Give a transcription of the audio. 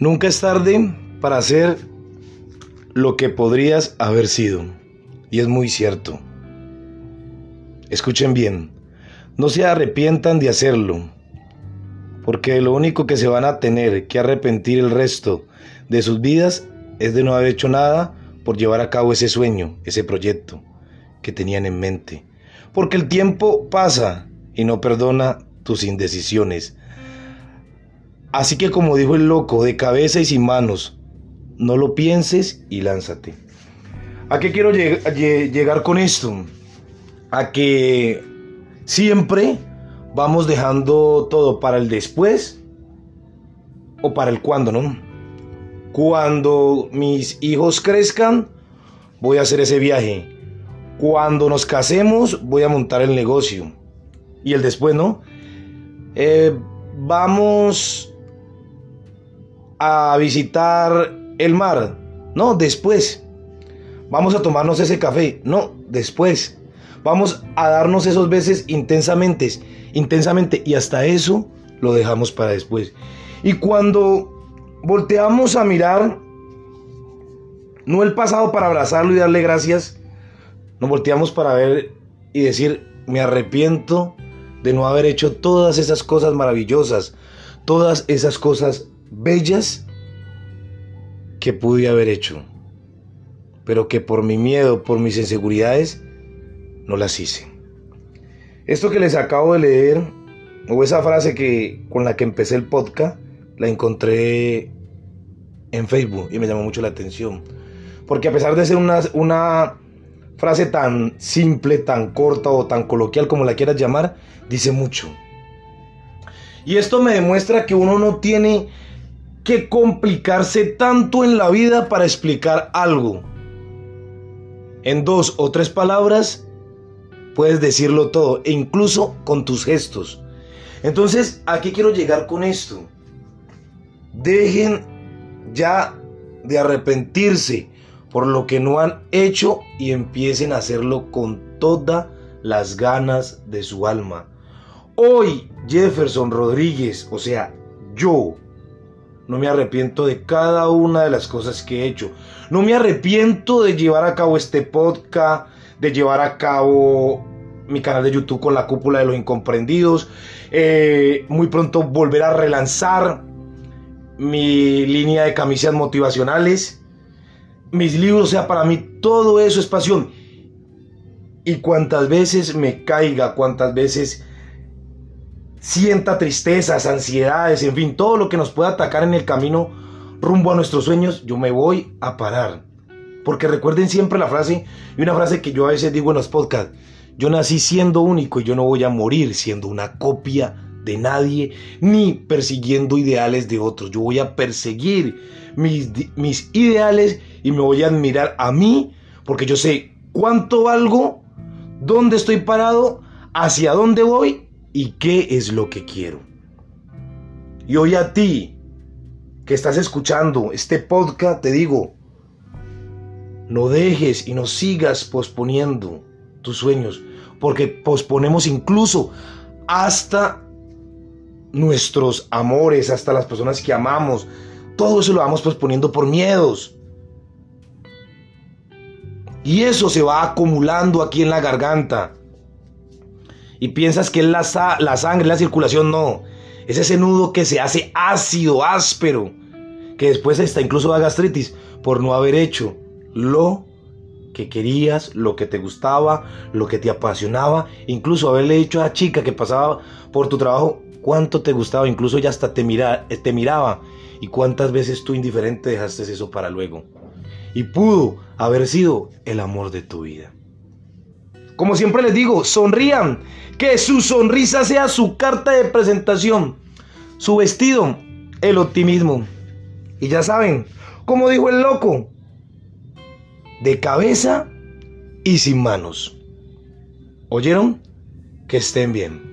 Nunca es tarde para hacer lo que podrías haber sido. Y es muy cierto. Escuchen bien, no se arrepientan de hacerlo, porque lo único que se van a tener que arrepentir el resto de sus vidas es de no haber hecho nada por llevar a cabo ese sueño, ese proyecto que tenían en mente. Porque el tiempo pasa y no perdona tus indecisiones. Así que como dijo el loco, de cabeza y sin manos, no lo pienses y lánzate. ¿A qué quiero llegar con esto? A que siempre vamos dejando todo para el después o para el cuando, ¿no? Cuando mis hijos crezcan, voy a hacer ese viaje. Cuando nos casemos, voy a montar el negocio. Y el después, ¿no? Eh, vamos a visitar el mar. No, después. Vamos a tomarnos ese café. No, después. Vamos a darnos esos besos intensamente, intensamente. Y hasta eso lo dejamos para después. Y cuando volteamos a mirar, no el pasado para abrazarlo y darle gracias, nos volteamos para ver y decir, me arrepiento de no haber hecho todas esas cosas maravillosas, todas esas cosas bellas que pude haber hecho, pero que por mi miedo, por mis inseguridades, no las hice. Esto que les acabo de leer, o esa frase que con la que empecé el podcast, la encontré en Facebook y me llamó mucho la atención. Porque a pesar de ser una, una frase tan simple, tan corta o tan coloquial como la quieras llamar, dice mucho. Y esto me demuestra que uno no tiene que complicarse tanto en la vida para explicar algo. En dos o tres palabras puedes decirlo todo, e incluso con tus gestos. Entonces, ¿a qué quiero llegar con esto? Dejen ya de arrepentirse por lo que no han hecho y empiecen a hacerlo con todas las ganas de su alma. Hoy Jefferson Rodríguez, o sea, yo, no me arrepiento de cada una de las cosas que he hecho. No me arrepiento de llevar a cabo este podcast, de llevar a cabo mi canal de YouTube con la cúpula de los incomprendidos. Eh, muy pronto volver a relanzar mi línea de camisas motivacionales. Mis libros, o sea, para mí todo eso es pasión. Y cuantas veces me caiga, cuantas veces sienta tristezas, ansiedades, en fin, todo lo que nos pueda atacar en el camino rumbo a nuestros sueños, yo me voy a parar. Porque recuerden siempre la frase, y una frase que yo a veces digo en los podcasts, yo nací siendo único y yo no voy a morir siendo una copia de nadie ni persiguiendo ideales de otros. Yo voy a perseguir mis, mis ideales y me voy a admirar a mí porque yo sé cuánto valgo, dónde estoy parado, hacia dónde voy y qué es lo que quiero. Y hoy a ti que estás escuchando este podcast te digo, no dejes y no sigas posponiendo tus sueños, porque posponemos incluso hasta nuestros amores, hasta las personas que amamos. Todo eso lo vamos posponiendo por miedos. Y eso se va acumulando aquí en la garganta y piensas que es la, la sangre, la circulación, no. Es ese nudo que se hace ácido, áspero, que después hasta incluso da gastritis por no haber hecho lo que querías, lo que te gustaba, lo que te apasionaba, incluso haberle dicho a la chica que pasaba por tu trabajo cuánto te gustaba, incluso ya hasta te, mira, te miraba y cuántas veces tú indiferente dejaste eso para luego. Y pudo haber sido el amor de tu vida. Como siempre les digo, sonrían, que su sonrisa sea su carta de presentación, su vestido, el optimismo. Y ya saben, como dijo el loco, de cabeza y sin manos. ¿Oyeron? Que estén bien.